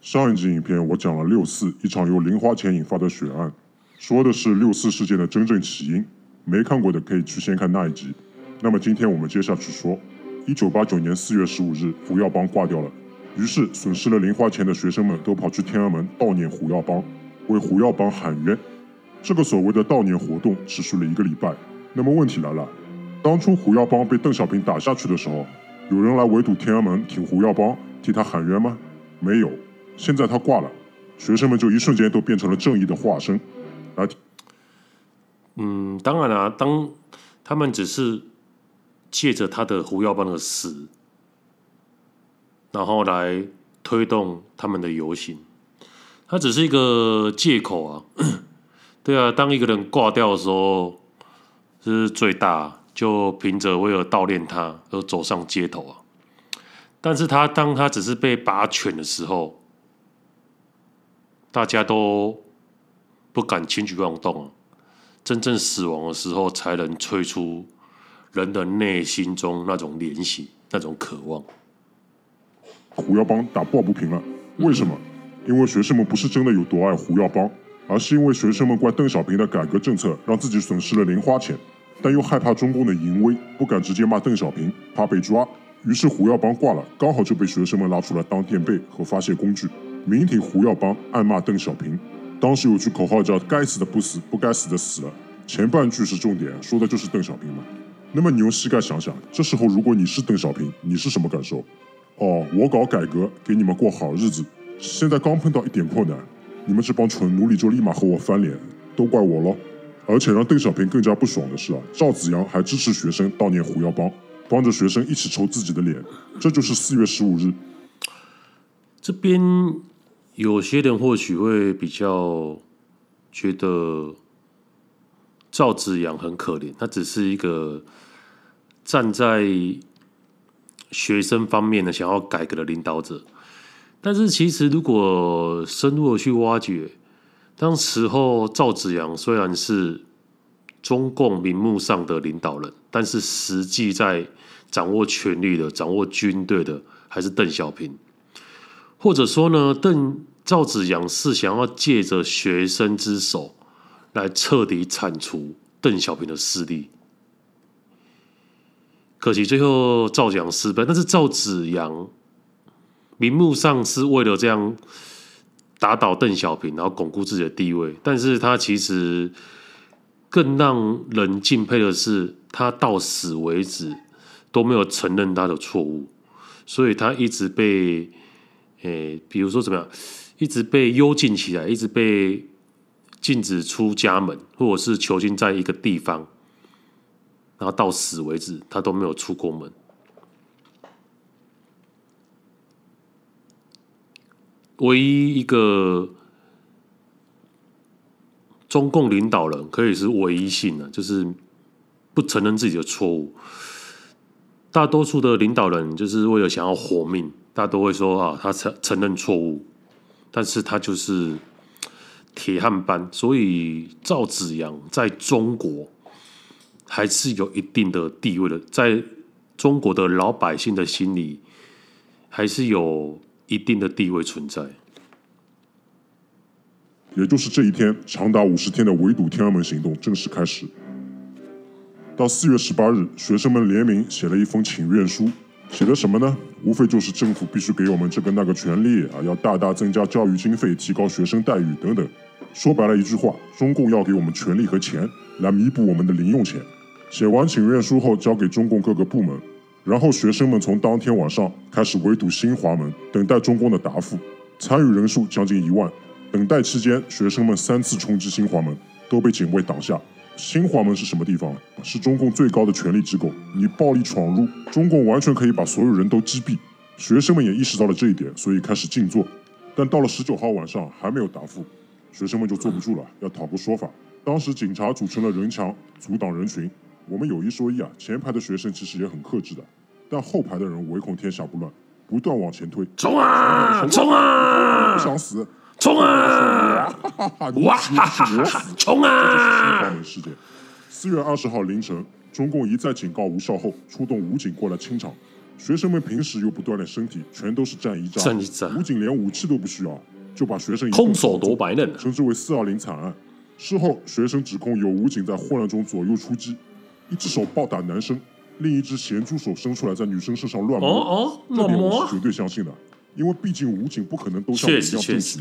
上一集影片我讲了六四一场由零花钱引发的血案，说的是六四事件的真正起因。没看过的可以去先看那一集。那么今天我们接下去说，一九八九年四月十五日，胡耀邦挂掉了。于是损失了零花钱的学生们都跑去天安门悼念胡耀邦，为胡耀邦喊冤。这个所谓的悼念活动持续了一个礼拜。那么问题来了，当初胡耀邦被邓小平打下去的时候，有人来围堵天安门挺胡耀邦，替他喊冤吗？没有。现在他挂了，学生们就一瞬间都变成了正义的化身。来，嗯，当然了，当他们只是借着他的胡耀邦的死，然后来推动他们的游行，他只是一个借口啊。对啊，当一个人挂掉的时候，是最大，就凭着为了悼念他而走上街头啊。但是他当他只是被拔犬的时候，大家都不敢轻举妄动。真正死亡的时候，才能催出人的内心中那种怜惜、那种渴望。胡耀邦打抱不平了，为什么？因为学生们不是真的有多爱胡耀邦。而是因为学生们怪邓小平的改革政策让自己损失了零花钱，但又害怕中共的淫威，不敢直接骂邓小平，怕被抓。于是胡耀邦挂了，刚好就被学生们拿出来当垫背和发泄工具，明挺胡耀邦，暗骂邓小平。当时有句口号叫“该死的不死，不该死的死了”，前半句是重点，说的就是邓小平嘛。那么你用膝盖想想，这时候如果你是邓小平，你是什么感受？哦，我搞改革，给你们过好日子，现在刚碰到一点困难。你们这帮蠢奴隶就立马和我翻脸，都怪我喽！而且让邓小平更加不爽的是啊，赵紫阳还支持学生悼念胡耀邦，帮着学生一起抽自己的脸，这就是四月十五日。这边有些人或许会比较觉得赵紫阳很可怜，他只是一个站在学生方面的想要改革的领导者。但是其实，如果深入的去挖掘，当时候赵紫阳虽然是中共名目上的领导人，但是实际在掌握权力的、掌握军队的还是邓小平。或者说呢，邓赵子阳是想要借着学生之手来彻底铲除邓小平的势力。可惜最后赵紫阳失败，但是赵子阳。名目上是为了这样打倒邓小平，然后巩固自己的地位，但是他其实更让人敬佩的是，他到死为止都没有承认他的错误，所以他一直被，诶，比如说怎么样，一直被幽禁起来，一直被禁止出家门，或者是囚禁在一个地方，然后到死为止，他都没有出过门。唯一一个中共领导人可以是唯一性的，就是不承认自己的错误。大多数的领导人就是为了想要活命，大家都会说啊，他承承认错误，但是他就是铁汉班。所以赵紫阳在中国还是有一定的地位的，在中国的老百姓的心里还是有。一定的地位存在，也就是这一天，长达五十天的围堵天安门行动正式开始。到四月十八日，学生们联名写了一封请愿书，写的什么呢？无非就是政府必须给我们这个那个权利啊，要大大增加教育经费，提高学生待遇等等。说白了一句话，中共要给我们权力和钱来弥补我们的零用钱。写完请愿书后，交给中共各个部门。然后学生们从当天晚上开始围堵新华门，等待中共的答复。参与人数将近一万。等待期间，学生们三次冲击新华门，都被警卫挡下。新华门是什么地方？是中共最高的权力机构。你暴力闯入，中共完全可以把所有人都击毙。学生们也意识到了这一点，所以开始静坐。但到了十九号晚上还没有答复，学生们就坐不住了，要讨个说法。当时警察组成了人墙，阻挡人群。我们有一说一啊，前排的学生其实也很克制的，但后排的人唯恐天下不乱，不断往前推。冲啊！冲啊！不想死！冲啊！哇哈哈！冲啊！四月二十号凌晨，中共一再警告无效后，出动武警过来清场。学生们平时又不锻炼身体，全都是站一站。站一站，武警连武器都不需要，就把学生空手夺白刃，称之为“四二零惨案”。事后，学生指控有武警在混乱中左右出击，一只手暴打男生，另一只咸猪手伸出来在女生身上乱摸。哦哦，乱摸，是绝对相信的，因为毕竟武警不可能都像你一样正直。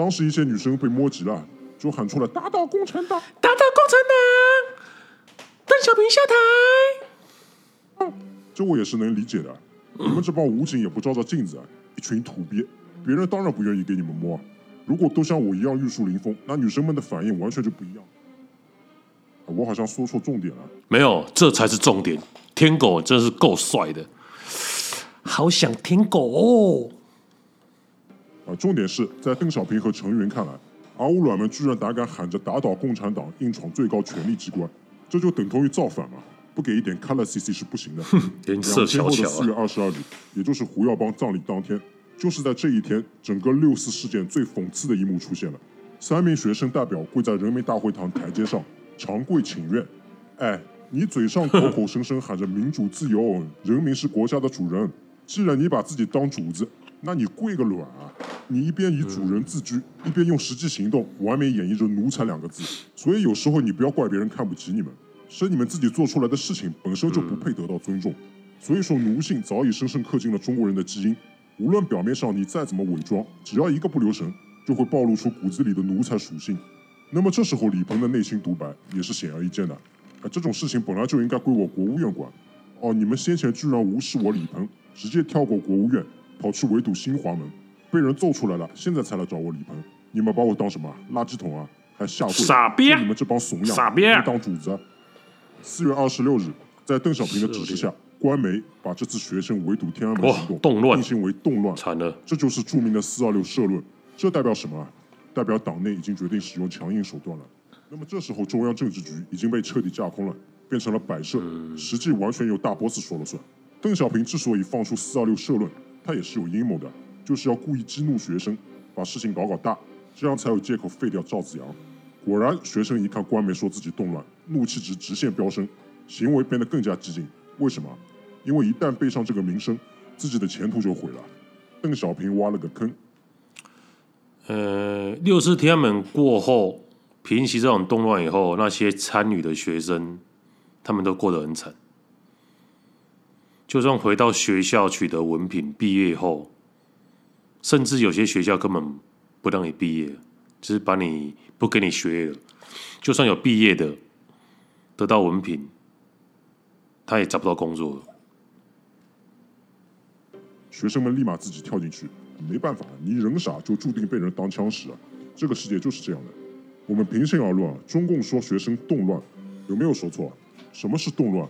当时一些女生被摸急了，就喊出了“打倒共产党，打倒共产党”，邓小平下台。啊，这我也是能理解的。你们这帮武警也不照照镜子啊，一群土鳖，别人当然不愿意给你们摸。如果都像我一样玉树临风，那女生们的反应完全就不一样。我好像说错重点了。没有，这才是重点。天狗真是够帅的，好想天狗哦。啊，重点是在邓小平和陈云看来，阿乌卵们居然胆敢喊着打倒共产党，硬闯最高权力机关，这就等同于造反嘛！不给一点 color CC 是不行的。颜色小巧。四月二十二日，也就是胡耀邦葬礼当天。就是在这一天，整个六四事件最讽刺的一幕出现了。三名学生代表跪在人民大会堂台阶上，长跪请愿。哎，你嘴上口口声声喊着民主自由，人民是国家的主人。既然你把自己当主子，那你跪个卵啊！你一边以主人自居，一边用实际行动完美演绎着奴才两个字。所以有时候你不要怪别人看不起你们，是你们自己做出来的事情本身就不配得到尊重。所以说奴性早已深深刻进了中国人的基因。无论表面上你再怎么伪装，只要一个不留神，就会暴露出骨子里的奴才属性。那么这时候李鹏的内心独白也是显而易见的。啊，这种事情本来就应该归我国务院管。哦，你们先前居然无视我李鹏，直接跳过国务院，跑去围堵新华门，被人揍出来了，现在才来找我李鹏。你们把我当什么垃圾桶啊？还下跪？傻逼！你们这帮怂样，傻逼！当主子。四月二十六日，在邓小平的指示下。官媒把这次学生围堵天安门行动定性为动乱，惨了，这就是著名的四二六社论。这代表什么？代表党内已经决定使用强硬手段了。那么这时候中央政治局已经被彻底架空了，变成了摆设，实际完全由大 boss 说了算。邓小平之所以放出四二六社论，他也是有阴谋的，就是要故意激怒学生，把事情搞搞大，这样才有借口废掉赵子阳。果然，学生一看官媒说自己动乱，怒气值直线飙升，行为变得更加激进。为什么？因为一旦背上这个名声，自己的前途就毁了。邓小平挖了个坑。呃，六四天安门过后，平息这种动乱以后，那些参与的学生，他们都过得很惨。就算回到学校取得文凭，毕业后，甚至有些学校根本不让你毕业，只是把你不给你学业了。就算有毕业的，得到文凭，他也找不到工作了。学生们立马自己跳进去，没办法，你人傻就注定被人当枪使啊！这个世界就是这样的。我们平心而论啊，中共说学生动乱，有没有说错？什么是动乱？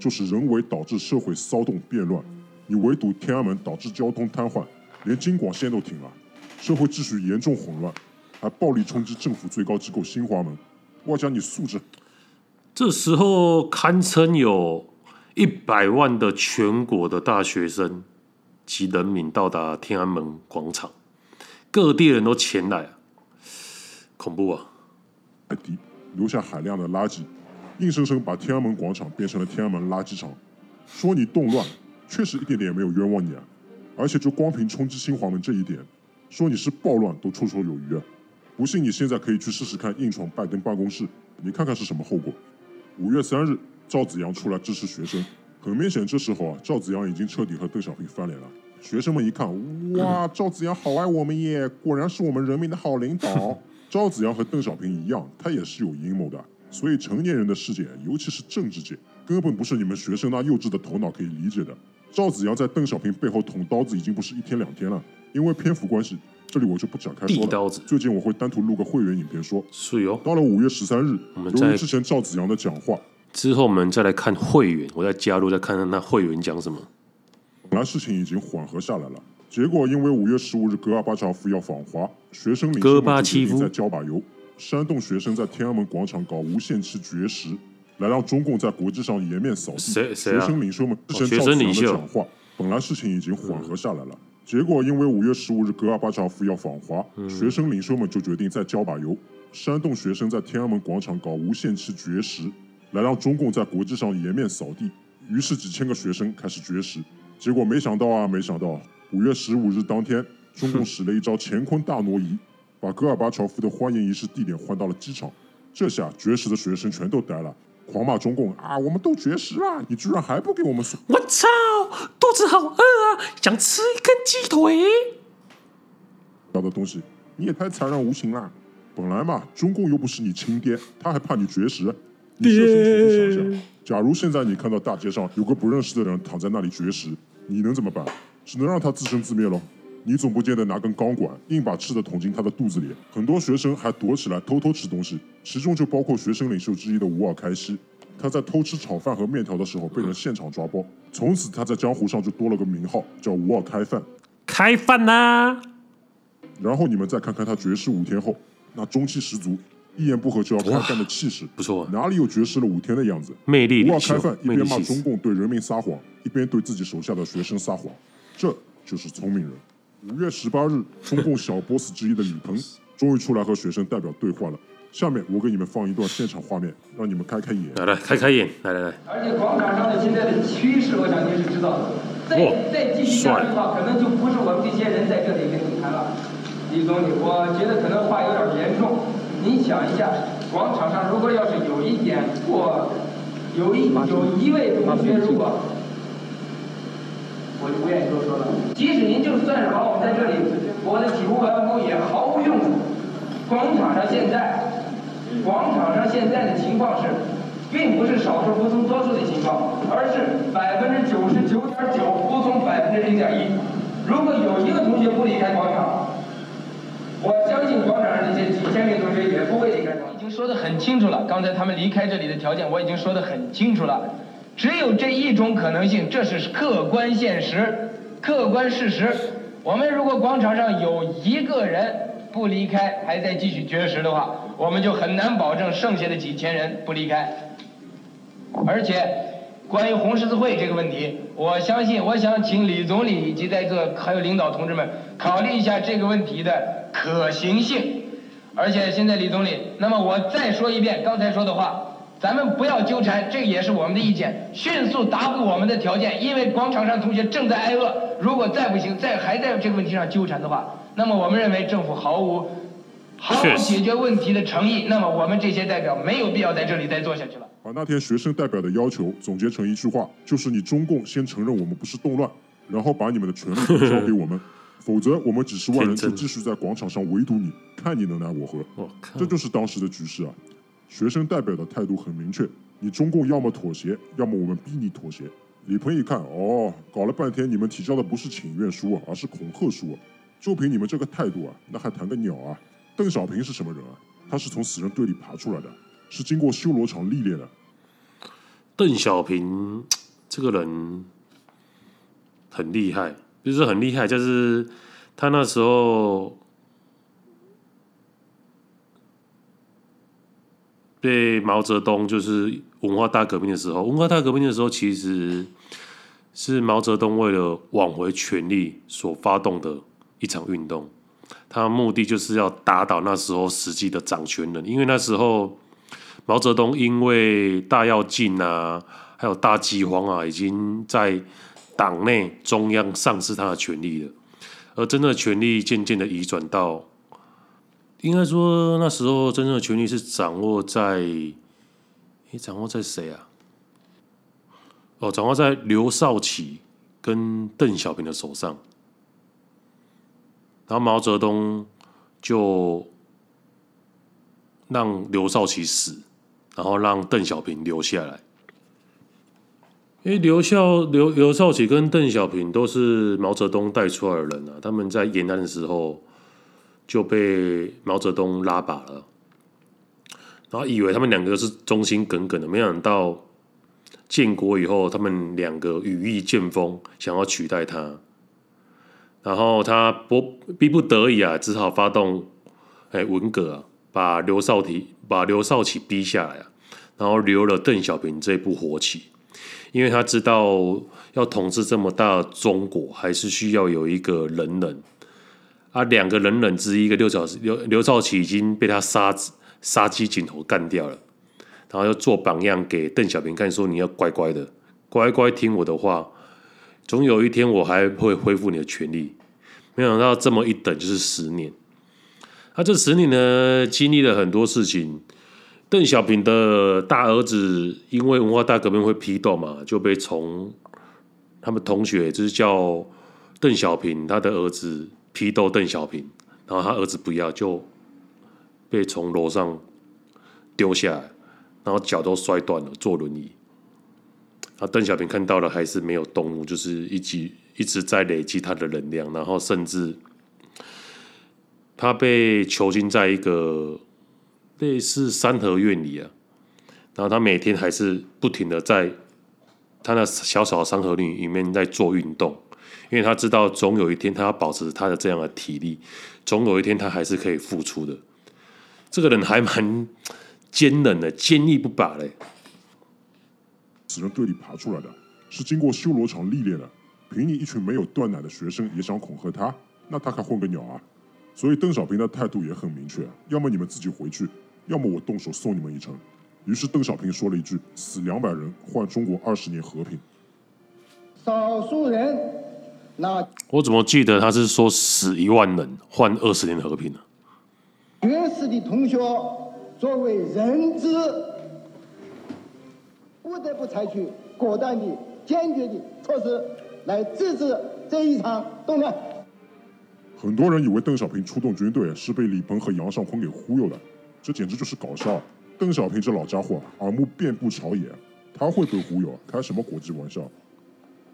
就是人为导致社会骚动变乱。你围堵天安门，导致交通瘫痪，连京广线都停了，社会秩序严重混乱，还暴力冲击政府最高机构新华门，外加你素质。这时候堪称有一百万的全国的大学生。及人民到达天安门广场，各地人都前来，恐怖啊！海底留下海量的垃圾，硬生生把天安门广场变成了天安门垃圾场。说你动乱，确实一点点也没有冤枉你啊！而且就光凭冲击新华门这一点，说你是暴乱都绰绰有余啊！不信你现在可以去试试看，硬闯拜登办公室，你看看是什么后果。五月三日，赵子阳出来支持学生。很明显，这时候啊，赵子阳已经彻底和邓小平翻脸了。学生们一看，哇，赵子阳好爱我们耶，果然是我们人民的好领导。赵子阳和邓小平一样，他也是有阴谋的。所以成年人的世界，尤其是政治界，根本不是你们学生那幼稚的头脑可以理解的。赵子阳在邓小平背后捅刀子已经不是一天两天了。因为篇幅关系，这里我就不展开说了。刀子。最近我会单独录个会员影片说。是哟。到了五月十三日，由于之前赵子阳的讲话。之后我们再来看会员，我再加入，再看看那会员讲什么。本来事情已经缓和下来了，结果因为五月十五日戈尔巴乔夫要访华，学生领袖们决定再浇把油，煽动学生在天安门广场搞无限期绝食，来让中共在国际上颜面扫地。谁谁啊？学生领袖们之前赵紫阳的讲话，本来事情已经缓和下来了，结果因为五月十五日戈尔巴乔夫要访华，学生领袖们就决定再浇把油，煽动学生在天安门广场搞无限期绝食。来让中共在国际上颜面扫地，于是几千个学生开始绝食，结果没想到啊，没想到五月十五日当天，中共使了一招乾坤大挪移，把戈尔巴乔夫的欢迎仪式地点换到了机场。这下绝食的学生全都呆了，狂骂中共啊！我们都绝食了，你居然还不给我们送？我操，肚子好饿啊，想吃一根鸡腿。要的东西，你也太残忍无情了。本来嘛，中共又不是你亲爹，他还怕你绝食？你设身处地想想，假如现在你看到大街上有个不认识的人躺在那里绝食，你能怎么办？只能让他自生自灭喽。你总不见得拿根钢管硬把吃的捅进他的肚子里。很多学生还躲起来偷偷吃东西，其中就包括学生领袖之一的吴尔开西。他在偷吃炒饭和面条的时候被人现场抓包，从此他在江湖上就多了个名号，叫吴尔开饭。开饭呐！然后你们再看看他绝食五天后，那中气十足，一言不合就要开干的气势，不错，哪里有绝食了五天的样子？魅力。吴尔开饭一边骂中共对人民撒谎，一边对自己手下的学生撒谎，这就是聪明人。五月十八日，中共小 boss 之一的李鹏 终于出来和学生代表对话了。下面我给你们放一段现场画面，让你们开开眼。来来，开开眼，来来来。而且广场上的现在的趋势，我想您是知道的。再再继续下去的话，可能就不是我们这些人在这里跟你谈了。李总理，我觉得可能话有点严重。您想一下，广场上如果要是有一点过，有一有一位同学如果。我就不愿意多说了。即使您就算是把我们在这里，我的体无完肤也毫无用处。广场上现在，广场上现在的情况是，并不是少数服从多数的情况，而是百分之九十九点九服从百分之零点一。如果有一个同学不离开广场，我相信广场上这些几千名同学也不会离开。已经说得很清楚了，刚才他们离开这里的条件我已经说得很清楚了。只有这一种可能性，这是客观现实、客观事实。我们如果广场上有一个人不离开，还在继续绝食的话，我们就很难保证剩下的几千人不离开。而且，关于红十字会这个问题，我相信，我想请李总理以及在座还有领导同志们考虑一下这个问题的可行性。而且现在李总理，那么我再说一遍刚才说的话。咱们不要纠缠，这也是我们的意见。迅速答复我们的条件，因为广场上同学正在挨饿。如果再不行，再还在这个问题上纠缠的话，那么我们认为政府毫无毫无解决问题的诚意。那么我们这些代表没有必要在这里再做下去了。把那天学生代表的要求总结成一句话，就是你中共先承认我们不是动乱，然后把你们的权力交给我们，否则我们几十万人就继续在广场上围堵你，看你能奈我何。这就是当时的局势啊。学生代表的态度很明确，你中共要么妥协，要么我们逼你妥协。李鹏一看，哦，搞了半天你们提交的不是请愿书，而是恐吓书！就凭你们这个态度啊，那还谈个鸟啊？邓小平是什么人啊？他是从死人堆里爬出来的，是经过修罗场历练的。邓小平这个人很厉害，就是很厉害，就是他那时候。被毛泽东就是文化大革命的时候，文化大革命的时候，其实是毛泽东为了挽回权力所发动的一场运动。他目的就是要打倒那时候实际的掌权人，因为那时候毛泽东因为大跃进啊，还有大饥荒啊，已经在党内中央丧失他的权力了，而真正的权力渐渐的移转到。应该说，那时候真正的权力是掌握在，诶，掌握在谁啊？哦，掌握在刘少奇跟邓小平的手上。然后毛泽东就让刘少奇死，然后让邓小平留下来。因为刘少刘刘少奇跟邓小平都是毛泽东带出来的人啊，他们在延安的时候。就被毛泽东拉拔了，然后以为他们两个是忠心耿耿的，没想到建国以后，他们两个羽翼渐丰，想要取代他，然后他不逼不得已啊，只好发动哎文革啊，把刘少奇把刘少奇逼下来啊，然后留了邓小平这部活棋，因为他知道要统治这么大的中国，还是需要有一个人人。啊，两个人忍之一，一个刘少刘刘少奇已经被他杀杀鸡儆猴干掉了，然后要做榜样给邓小平看，说你要乖乖的，乖乖听我的话，总有一天我还会恢复你的权利。没想到这么一等就是十年。他这十年呢，经历了很多事情。邓小平的大儿子因为文化大革命会批斗嘛，就被从他们同学就是叫邓小平，他的儿子批斗邓小平，然后他儿子不要，就被从楼上丢下来，然后脚都摔断了，坐轮椅。啊，邓小平看到了还是没有动怒，就是一直一直在累积他的能量，然后甚至他被囚禁在一个。类似三合院里啊，然后他每天还是不停的在他那小小的三合院里面在做运动，因为他知道总有一天他要保持他的这样的体力，总有一天他还是可以付出的。这个人还蛮坚韧的，坚毅不拔嘞。此人队里爬出来的，是经过修罗场历练的。凭你一群没有断奶的学生也想恐吓他，那他还混个鸟啊！所以邓小平的态度也很明确，要么你们自己回去。要么我动手送你们一程。于是邓小平说了一句：“死两百人换中国二十年和平。”少数人，那我怎么记得他是说死一万人换二十年和平呢？学士的同学作为人质，不得不采取果断的、坚决的措施来制止这一场动乱。很多人以为邓小平出动军队是被李鹏和杨尚昆给忽悠的。这简直就是搞笑！邓小平这老家伙耳目遍布朝野，他会被忽悠？开什么国际玩笑？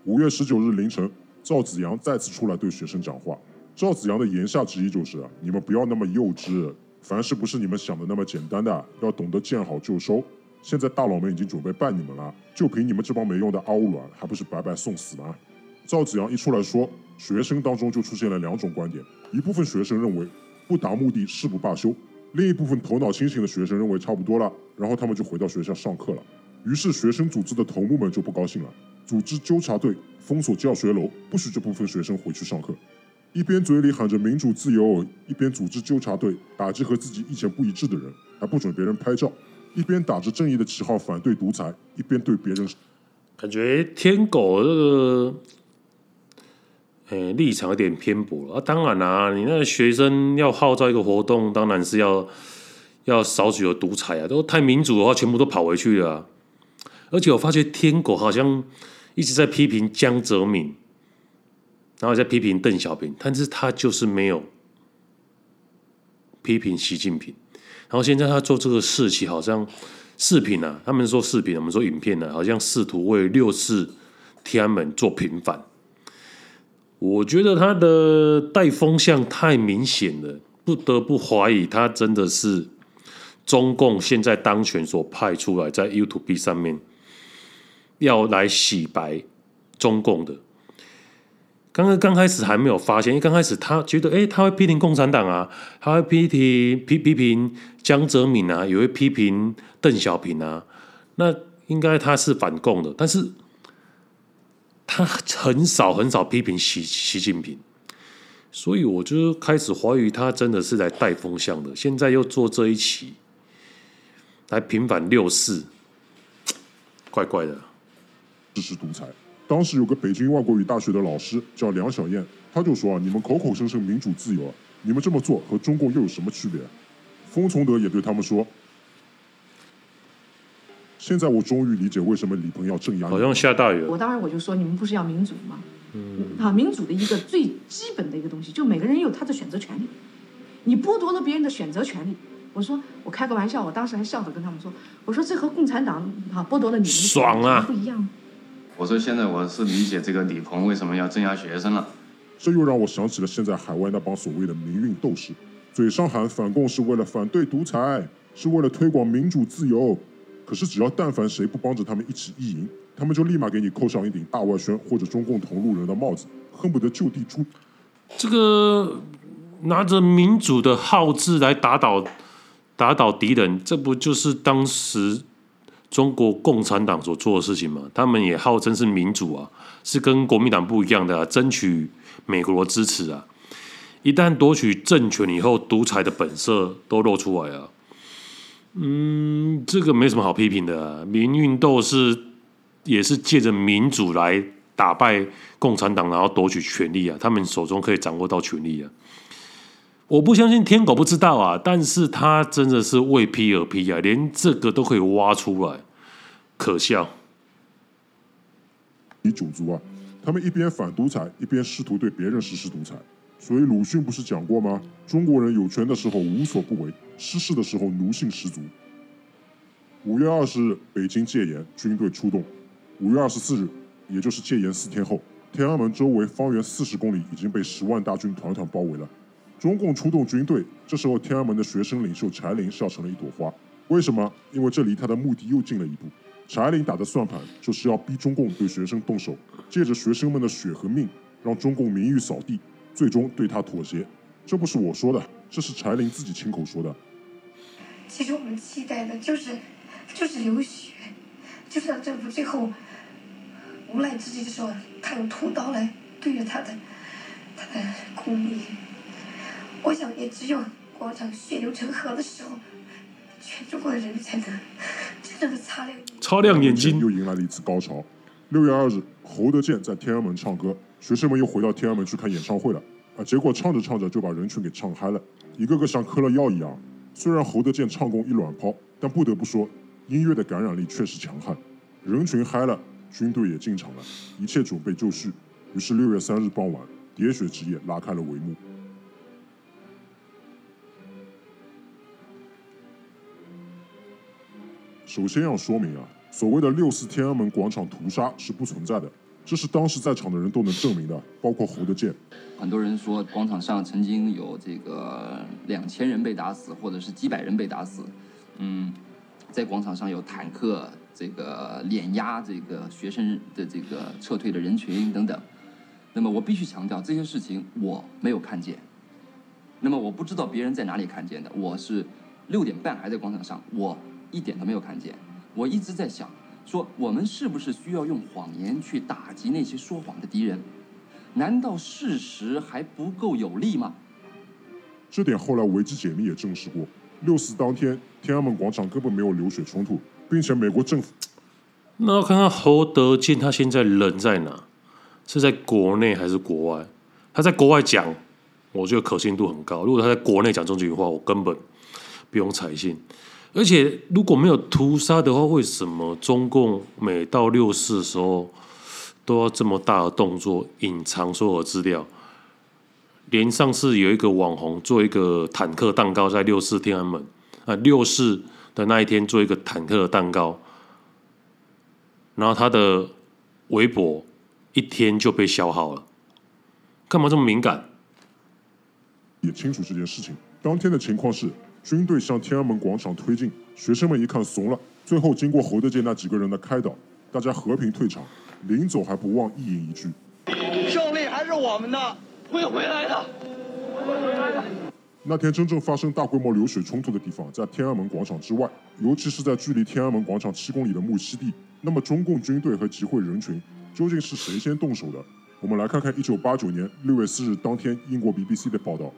五月十九日凌晨，赵子阳再次出来对学生讲话。赵子阳的言下之意就是：你们不要那么幼稚，凡事不是你们想的那么简单的，要懂得见好就收。现在大佬们已经准备办你们了，就凭你们这帮没用的嗷呜卵，还不是白白送死吗？赵子阳一出来说，学生当中就出现了两种观点：一部分学生认为不达目的誓不罢休。另一部分头脑清醒的学生认为差不多了，然后他们就回到学校上课了。于是学生组织的头目们就不高兴了，组织纠察队封锁教学楼，不许这部分学生回去上课。一边嘴里喊着民主自由，一边组织纠察队打击和自己意见不一致的人，还不准别人拍照。一边打着正义的旗号反对独裁，一边对别人，感觉天狗这个。诶，立场有点偏颇了啊！当然啦、你那个学生要号召一个活动，当然是要要少许有独裁啊！都太民主的话，全部都跑回去了、而且我发觉天狗好像一直在批评江泽民，然后在批评邓小平，但是他就是没有批评习近平。然后现在他做这个事情，好像视频啊，他们说视频，我们说影片呢、啊，好像试图为六四天安门做平反。我觉得他的带风向太明显了，不得不怀疑他真的是中共现在当权所派出来在 YouTube 上面要来洗白中共的。刚刚刚开始还没有发现，因为刚开始他觉得，哎，他会批评共产党啊，他会批评批批评江泽民啊，也会批评邓小平啊，那应该他是反共的，但是。他很少很少批评习习近平，所以我就开始怀疑他真的是来带风向的。现在又做这一期来平反六四，怪怪的。支持独裁。当时有个北京外国语大学的老师叫梁小燕，他就说啊：“你们口口声声民主自由啊，你们这么做和中共又有什么区别？”封从德也对他们说。现在我终于理解为什么李鹏要镇压。好像下大雨了。我当时我就说，你们不是要民主吗？嗯。啊，民主的一个最基本的一个东西，就每个人有他的选择权利。你剥夺了别人的选择权利，我说我开个玩笑，我当时还笑着跟他们说，我说这和共产党啊剥夺了你们的爽啊不一样。我说现在我是理解这个李鹏为什么要镇压学生了。这又让我想起了现在海外那帮所谓的民运斗士，嘴上喊反共是为了反对独裁，是为了推广民主自由。可是，只要但凡谁不帮着他们一起意淫，他们就立马给你扣上一顶大外宣或者中共同路人的帽子，恨不得就地出。这个拿着民主的号志来打倒打倒敌人，这不就是当时中国共产党所做的事情嘛？他们也号称是民主啊，是跟国民党不一样的啊，争取美国的支持啊。一旦夺取政权以后，独裁的本色都露出来啊。嗯这个没什么好批评的啊，民运斗士也是借着民主来打败共产党，然后夺取权力啊，他们手中可以掌握到权力啊。我不相信天狗不知道啊，但是他真的是为批而批啊，连这个都可以挖出来，可笑。你种族啊，他们一边反独裁，一边试图对别人实施独裁。所以鲁迅不是讲过吗？中国人有权的时候无所不为，失势的时候奴性十足。五月二十日，北京戒严，军队出动。五月二十四日，也就是戒严四天后，天安门周围方圆四十公里已经被十万大军团团包围了。中共出动军队，这时候天安门的学生领袖柴林笑成了一朵花。为什么？因为这离他的目的又近了一步。柴林打的算盘就是要逼中共对学生动手，借着学生们的血和命，让中共名誉扫地，最终对他妥协。这不是我说的，这是柴林自己亲口说的。其实我们期待的就是，就是流血，就是让政府最后无奈之际的时候，他用屠刀来对着他的他的公民。我想，也只有广场血流成河的时候，全中国的人才能 真正的擦亮擦亮眼睛。又迎来了一次高潮。六月二日，侯德健在天安门唱歌，学生们又回到天安门去看演唱会了。啊，结果唱着唱着就把人群给唱嗨了，一个个像嗑了药一样。虽然侯德健唱功一卵泡，但不得不说，音乐的感染力确实强悍。人群嗨了，军队也进场了，一切准备就绪。于是六月三日傍晚，喋血之夜拉开了帷幕。首先要说明啊，所谓的六四天安门广场屠杀是不存在的，这是当时在场的人都能证明的，包括侯德健。很多人说广场上曾经有这个两千人被打死，或者是几百人被打死。嗯，在广场上有坦克这个碾压这个学生的这个撤退的人群等等。那么我必须强调，这些事情我没有看见。那么我不知道别人在哪里看见的。我是六点半还在广场上，我。一点都没有看见，我一直在想，说我们是不是需要用谎言去打击那些说谎的敌人？难道事实还不够有力吗？这点后来维基解密也证实过，六四当天天安门广场根本没有流血冲突，并且美国政府……那要看看侯德健他现在人在哪？是在国内还是国外？他在国外讲，我觉得可信度很高；如果他在国内讲这句话，我根本不用采信。而且如果没有屠杀的话，为什么中共每到六四的时候都要这么大的动作隐藏所有的资料？连上次有一个网红做一个坦克蛋糕在六四天安门啊，六四的那一天做一个坦克的蛋糕，然后他的微博一天就被消耗了，干嘛这么敏感？也清楚这件事情，当天的情况是。军队向天安门广场推进，学生们一看怂了，最后经过侯德健那几个人的开导，大家和平退场，临走还不忘一言一句：“胜利还是我们的，会回来的，会回来的。”那天真正发生大规模流血冲突的地方在天安门广场之外，尤其是在距离天安门广场七公里的木樨地。那么中共军队和集会人群究竟是谁先动手的？我们来看看1989年6月4日当天英国 BBC 的报道。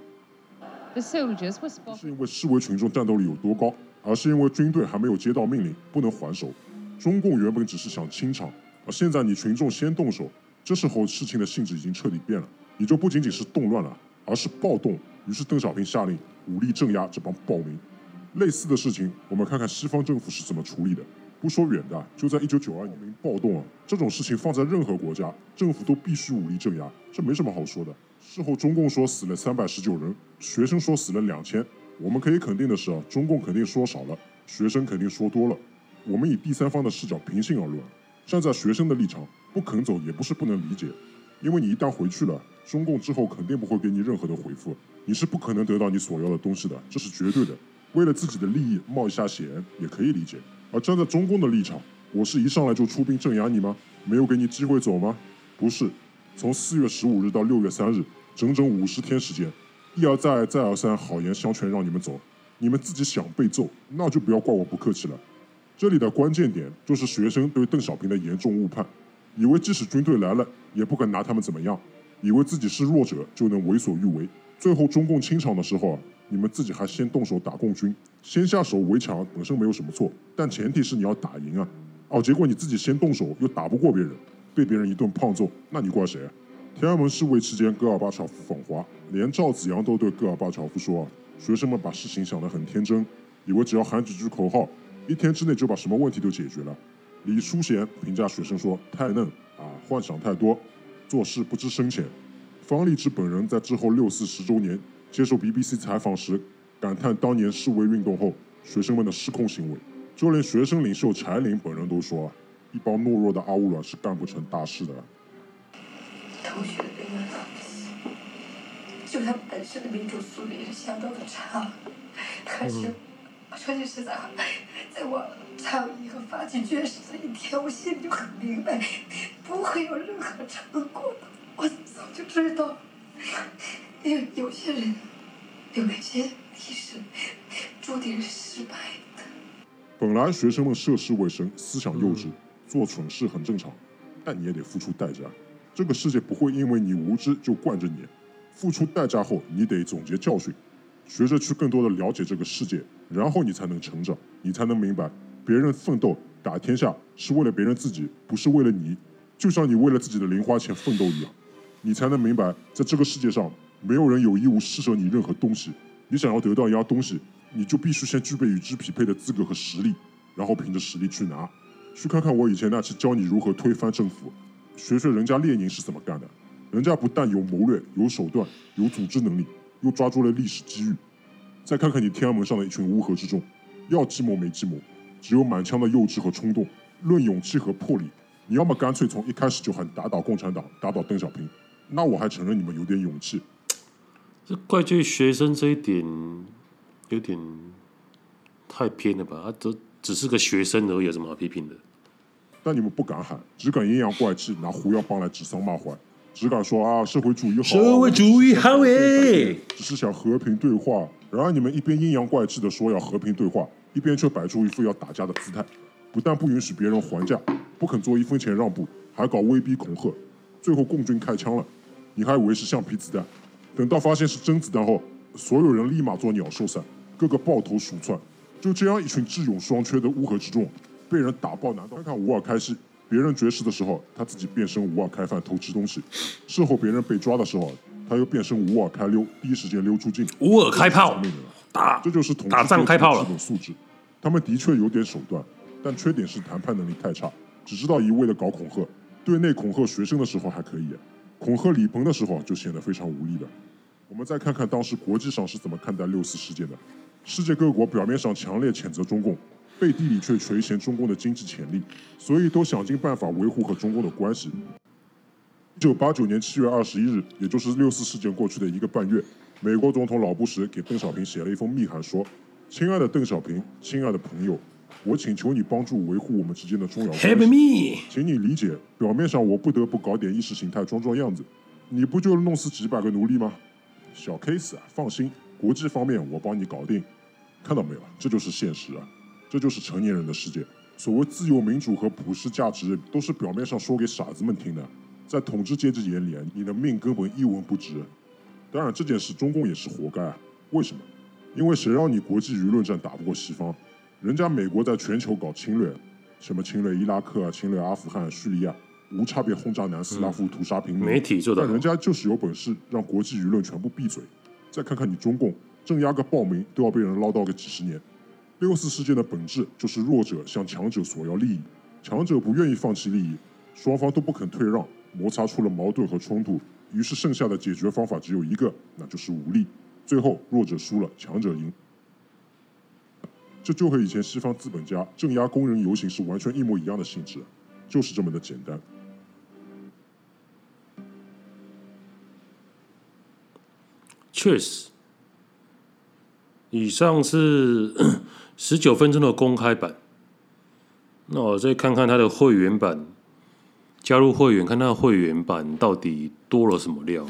Vessel just was bomb 是因为示威群众战斗力有多高，而是因为军队还没有接到命令，不能还手。中共原本只是想清场，而现在你群众先动手，这时候事情的性质已经彻底变了，你就不仅仅是动乱了，而是暴动。于是邓小平下令武力镇压这帮暴民。类似的事情，我们看看西方政府是怎么处理的。不说远的，就在一九九二年暴动啊，这种事情放在任何国家，政府都必须武力镇压，这没什么好说的。事后中共说死了三百十九人，学生说死了两千。我们可以肯定的是啊，中共肯定说少了，学生肯定说多了。我们以第三方的视角平心而论，站在学生的立场，不肯走也不是不能理解，因为你一旦回去了，中共之后肯定不会给你任何的回复，你是不可能得到你所要的东西的，这是绝对的。为了自己的利益冒一下险也可以理解。而站在中共的立场，我是一上来就出兵镇压你吗？没有给你机会走吗？不是，从四月十五日到六月三日。整整五十天时间，一而再，再而三，好言相劝让你们走，你们自己想被揍，那就不要怪我不客气了。这里的关键点就是学生对邓小平的严重误判，以为即使军队来了也不敢拿他们怎么样，以为自己是弱者就能为所欲为。最后中共清场的时候啊，你们自己还先动手打共军，先下手为强本身没有什么错，但前提是你要打赢啊。哦，结果你自己先动手又打不过别人，被别人一顿胖揍，那你怪谁？天安门示威期间，戈尔巴乔夫访华，连赵子阳都对戈尔巴乔夫说：“学生们把事情想得很天真，以为只要喊几句口号，一天之内就把什么问题都解决了。”李书贤评价学生说：“太嫩啊，幻想太多，做事不知深浅。”方励之本人在之后六四十周年接受 BBC 采访时，感叹当年示威运动后学生们的失控行为，就连学生领袖柴玲本人都说：“一帮懦弱的阿乌卵是干不成大事的。”同学的那个东西，就他本身的民主素质也是相当的差，还是说句实在话，在我倡议和发起绝食这一天，我心里就很明白，不会有任何成果的。我早就知道，因为有些人，有那些历史注定是失败的。本来学生们涉世未深，思想幼稚，做蠢事很正常，但你也得付出代价。这个世界不会因为你无知就惯着你，付出代价后，你得总结教训，学着去更多的了解这个世界，然后你才能成长，你才能明白，别人奋斗打天下是为了别人自己，不是为了你，就像你为了自己的零花钱奋斗一样。你才能明白，在这个世界上，没有人有义务施舍你任何东西。你想要得到一样东西，你就必须先具备与之匹配的资格和实力，然后凭着实力去拿。去看看我以前那期教你如何推翻政府，学学人家列宁是怎么干的。人家不但有谋略、有手段、有组织能力，又抓住了历史机遇。再看看你天安门上的一群乌合之众，要计谋没计谋，只有满腔的幼稚和冲动。论勇气和魄力，你要么干脆从一开始就喊打倒共产党，打倒邓小平。那我还承认你们有点勇气，这怪罪学生这一点有点太偏了吧？他只只是个学生而已，有什么好批评的？但你们不敢喊，只敢阴阳怪气，拿胡耀邦来指桑骂槐，只敢说啊，社会主义好，社会主义好诶，只是想和平对话。然而你们一边阴阳怪气的说要和平对话，一边却摆出一副要打架的姿态，不但不允许别人还价，不肯做一分钱让步，还搞威逼恐吓，最后共军开枪了。你还以为是橡皮子弹，等到发现是真子弹后，所有人立马做鸟兽散，个个抱头鼠窜。就这样一群智勇双缺的乌合之众，被人打爆难道？看看吴尔开西，别人绝食的时候，他自己变身吴尔开饭偷吃东西；事后别人被抓的时候，他又变身吴尔开溜，第一时间溜出境。吴尔开炮，打，这就是统治打仗开炮了。这种素质，他们的确有点手段，但缺点是谈判能力太差，只知道一味的搞恐吓。对内恐吓学生的时候还可以。恐吓李鹏的时候就显得非常无力了。我们再看看当时国际上是怎么看待六四事件的。世界各国表面上强烈谴责中共，背地里却垂涎中共的经济潜力，所以都想尽办法维护和中共的关系。一九八九年七月二十一日，也就是六四事件过去的一个半月，美国总统老布什给邓小平写了一封密函，说：“亲爱的邓小平，亲爱的朋友。”我请求你帮助维护我们之间的重要关系。请你理解，表面上我不得不搞点意识形态装装样子，你不就弄死几百个奴隶吗？小 case 啊，放心，国际方面我帮你搞定。看到没有？这就是现实啊，这就是成年人的世界。所谓自由民主和普世价值，都是表面上说给傻子们听的，在统治阶级眼里，你的命根本一文不值。当然，这件事中共也是活该啊。为什么？因为谁让你国际舆论战打不过西方？人家美国在全球搞侵略，什么侵略伊拉克啊，侵略阿富汗、叙利亚，无差别轰炸南斯拉夫，屠杀平民。媒体做的，但人家就是有本事让国际舆论全部闭嘴。再看看你中共，镇压个暴民都要被人唠叨个几十年。六四事件的本质就是弱者向强者索要利益，强者不愿意放弃利益，双方都不肯退让，摩擦出了矛盾和冲突。于是剩下的解决方法只有一个，那就是武力。最后弱者输了，强者赢。这就和以前西方资本家镇压工人游行是完全一模一样的性质，就是这么的简单。确实，以上是 十九分钟的公开版。那我再看看他的会员版，加入会员看他的会员版到底多了什么料。